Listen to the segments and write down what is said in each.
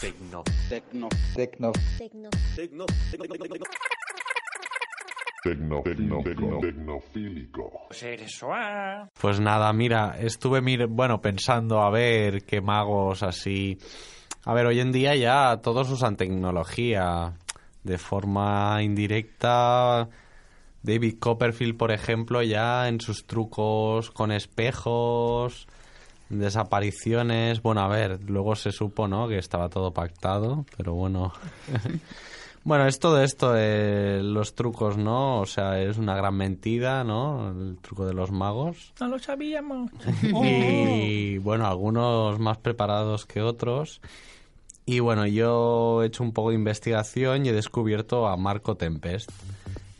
Tecno. Tecno. Tecno. Tecno. Tecno. Tecno, tecno, tecno, tecnofílico. Pues nada, mira, estuve mir- bueno pensando a ver qué magos así. A ver, hoy en día ya todos usan tecnología de forma indirecta. David Copperfield, por ejemplo, ya en sus trucos con espejos, desapariciones. Bueno, a ver, luego se supo, ¿no? Que estaba todo pactado, pero bueno. Bueno, es todo esto, eh, los trucos, ¿no? O sea, es una gran mentira, ¿no? El truco de los magos. No lo sabíamos. Y bueno, algunos más preparados que otros. Y bueno, yo he hecho un poco de investigación y he descubierto a Marco Tempest,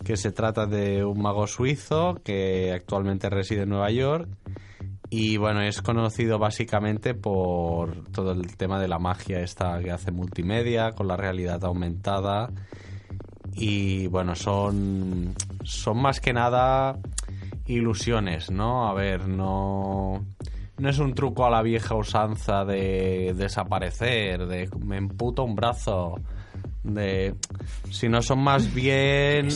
que se trata de un mago suizo que actualmente reside en Nueva York. Y bueno, es conocido básicamente por todo el tema de la magia esta que hace multimedia, con la realidad aumentada. Y bueno, son, son más que nada ilusiones, ¿no? A ver, no, no es un truco a la vieja usanza de desaparecer, de me emputo un brazo, de sino son más bien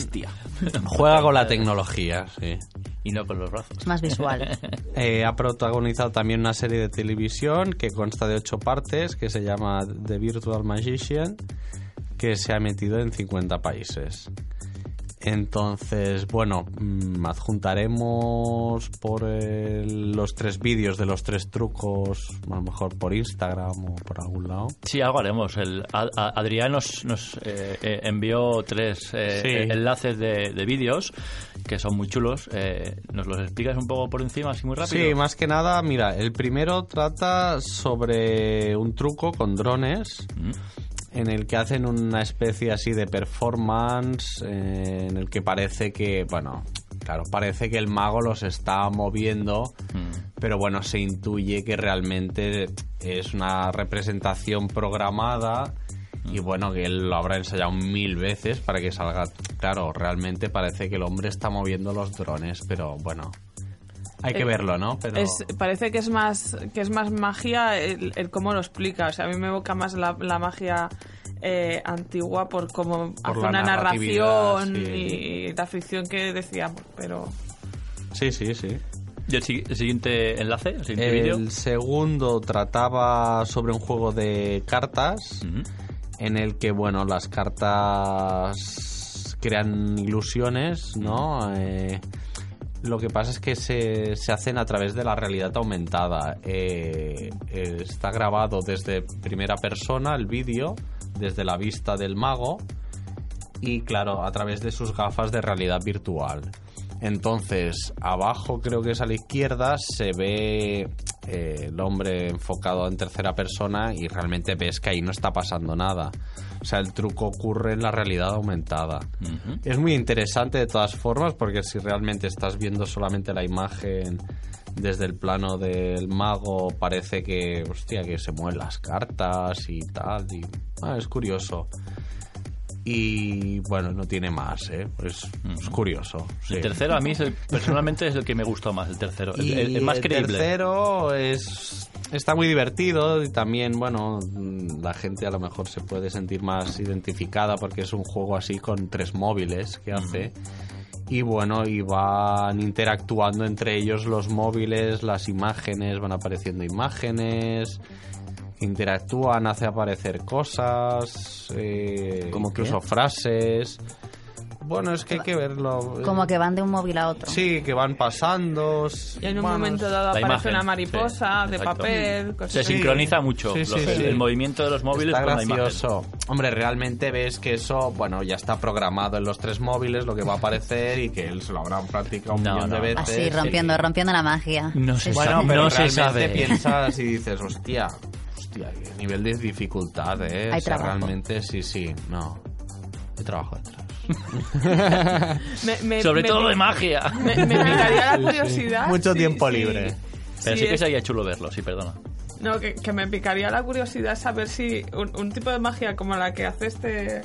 juega con la tecnología, sí. Y no con los brazos. Es más visual. Eh, ha protagonizado también una serie de televisión que consta de ocho partes, que se llama The Virtual Magician, que se ha emitido en 50 países. Entonces, bueno, mm, adjuntaremos por el- los tres vídeos de los tres trucos, a lo mejor por Instagram o por algún lado. Sí, algo haremos. El, a- a- Adrián nos, nos eh, eh, envió tres eh, Sí. eh, enlaces de, de vídeos que son muy chulos. ¿Nos los explicas un poco por encima, así muy rápido? Sí, más que nada, mira, el primero trata sobre un truco con drones Mm. En el que hacen una especie así de performance eh, en el que parece que, bueno, claro, parece que el mago los está moviendo, Mm. pero bueno, se intuye que realmente es una representación programada y bueno, que él lo habrá ensayado mil veces para que salga. Claro, realmente parece que el hombre está moviendo los drones, pero bueno, hay que Eh, verlo, ¿no? Pero... Es, parece que es más que es más magia el, el cómo lo explica. O sea, a mí me evoca más la, la magia eh, antigua por cómo Por hace una narración sí. y la ficción que decíamos. Pero Sí, sí, sí. ¿Y el, si- el siguiente enlace? ¿El siguiente? El segundo trataba sobre un juego de cartas en el que, bueno, las cartas crean ilusiones, ¿no? Eh, lo que pasa es que se, se hacen a través de la realidad aumentada. Eh, eh, está grabado desde primera persona el vídeo, desde la vista del mago y claro, a través de sus gafas de realidad virtual. Entonces, abajo creo que es a la izquierda, se ve eh, el hombre enfocado en tercera persona y realmente ves que ahí no está pasando nada. O sea, el truco ocurre en la realidad aumentada. Ujú. Es muy interesante de todas formas porque si realmente estás viendo solamente la imagen desde el plano del mago parece que, hostia, que se mueven las cartas y tal. Y, ah, es curioso. Y bueno, no tiene más, ¿eh? Es, es curioso. sí. El tercero a mí es el- personalmente es el que me gustó más, el tercero. El, el- el más creíble. tercero es está muy divertido y también, bueno, mm, la gente a lo mejor se puede sentir más identificada porque es un juego así con tres móviles que hace. Y bueno, y van interactuando entre ellos los móviles, las imágenes, van apareciendo imágenes, interactúan, hace aparecer cosas, eh, ¿Cómo qué? incluso frases. Bueno, es que hay que verlo. Como que van de un móvil a otro. Sí, que van pasando. y en un Bueno, momento dado aparece imagen, una mariposa sí, de exacto. papel. cosas Se sincroniza mucho Sí, los- sí, el, movimiento de los móviles Está con la imagen. gracioso. Hombre, realmente ves que eso, bueno, ya está programado en los tres móviles, lo que va a aparecer y que él se lo habrá practicado un No, millón no. de veces. Así, rompiendo, rompiendo la magia. No se Bueno, sabe. pero no se realmente sabe. piensas y dices, hostia, hostia, qué nivel de dificultad, ¿eh? Hay O sea, trabajo. realmente sí, sí, no. Hay trabajo detrás. Me- me- Sobre me todo de magia. Me, me picaría Sí, sí. la curiosidad. Mucho sí, tiempo sí. libre. Pero Sí, sí que es- sería chulo verlo, sí, perdona. No, que, que me picaría la curiosidad saber si un, un tipo de magia como la que hace este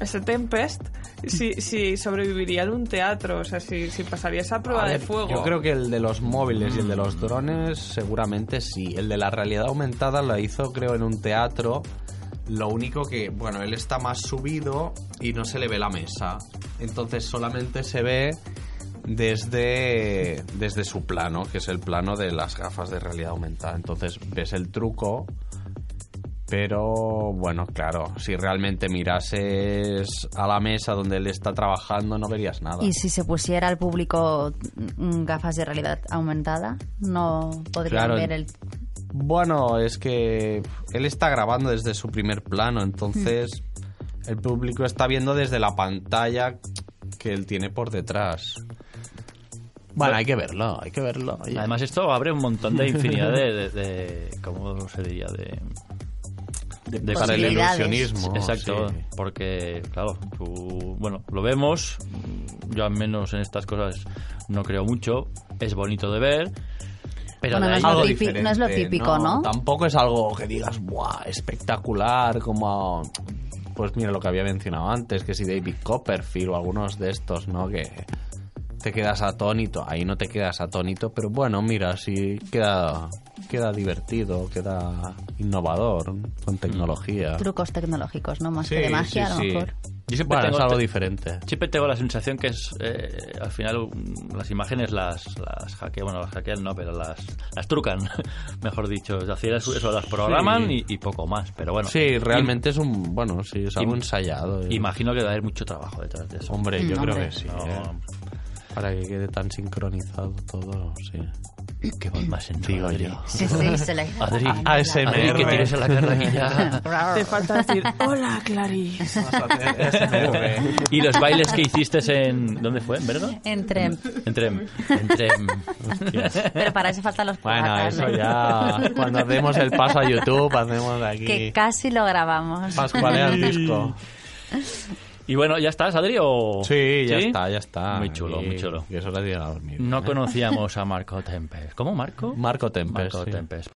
este Tempest, si, si sobreviviría en un teatro, o sea, si, si pasaría esa prueba de fuego. Yo creo que el de los móviles y el de los drones seguramente sí. El de la realidad aumentada lo hizo creo en un teatro. Lo único que, bueno, él está más subido y no se le ve la mesa. Entonces solamente se ve desde, desde su plano, que es el plano de las gafas de realidad aumentada. Entonces ves el truco, pero bueno, claro, si realmente mirases a la mesa donde él está trabajando no verías nada. Y si se pusiera al público mm, gafas de realidad aumentada, no podrían Claro. ver el... Bueno, es que él está grabando desde su primer plano, entonces el público está viendo desde la pantalla que él tiene por detrás. Bueno, hay que verlo, hay que verlo. Además, esto abre un montón de infinidad de. de, de- ¿Cómo se diría? De. De para el ilusionismo. Exacto, sí. porque, claro, tú, bueno, lo vemos, yo al menos en estas cosas no creo mucho, es bonito de ver, pero Bueno, no es lo Algo no es lo típico, ¿no? Tampoco es algo que digas, ¡buah! espectacular, como. Pues mira lo que había mencionado antes, que si David Copperfield o algunos de estos, ¿no? Que te quedas atónito. Ahí no te quedas atónito, pero bueno, mira, sí queda, queda divertido, queda innovador con tecnología. Trucos tecnológicos, ¿no? Más Sí, que de magia, sí, a lo sí. mejor. Yo siempre Bueno, tengo es algo te- diferente. Siempre tengo la sensación que es, eh, al final, mm, las imágenes las, las hackean, bueno, las hackean no, pero las, las trucan, mejor dicho. Es decir, eso, las programan Sí. y, y poco más, pero bueno. Sí, realmente es un. Bueno, sí, es algo Im- ensayado. eh. Imagino que debe haber mucho trabajo detrás de eso. Hombre, yo Mm, creo hombre. que sí. No, eh. Para que quede tan sincronizado todo, sí. Qué voz más Digo Adri. yo. Sí, sí, se le... Adri, ASMR. Adri, que tienes en la carraquilla. Te falta decir, hola, Clarice. y los bailes que hiciste en... ¿Dónde fue? ¿En Berga? Entre... Entre... Entre... Hostias. Pero para eso faltan los Bueno, eso ¿no? ya. Cuando demos el paso a YouTube, hacemos aquí. Que casi lo grabamos. Pascualea el disco. Y bueno, ¿ya estás, Adri? O... Sí, ya está, ya está. Muy chulo, Y- muy chulo. Que es hora de ir a dormir. No ¿eh? conocíamos a Marco Tempest. ¿Cómo, Marco? Marco Tempest. Marco sí. Tempest.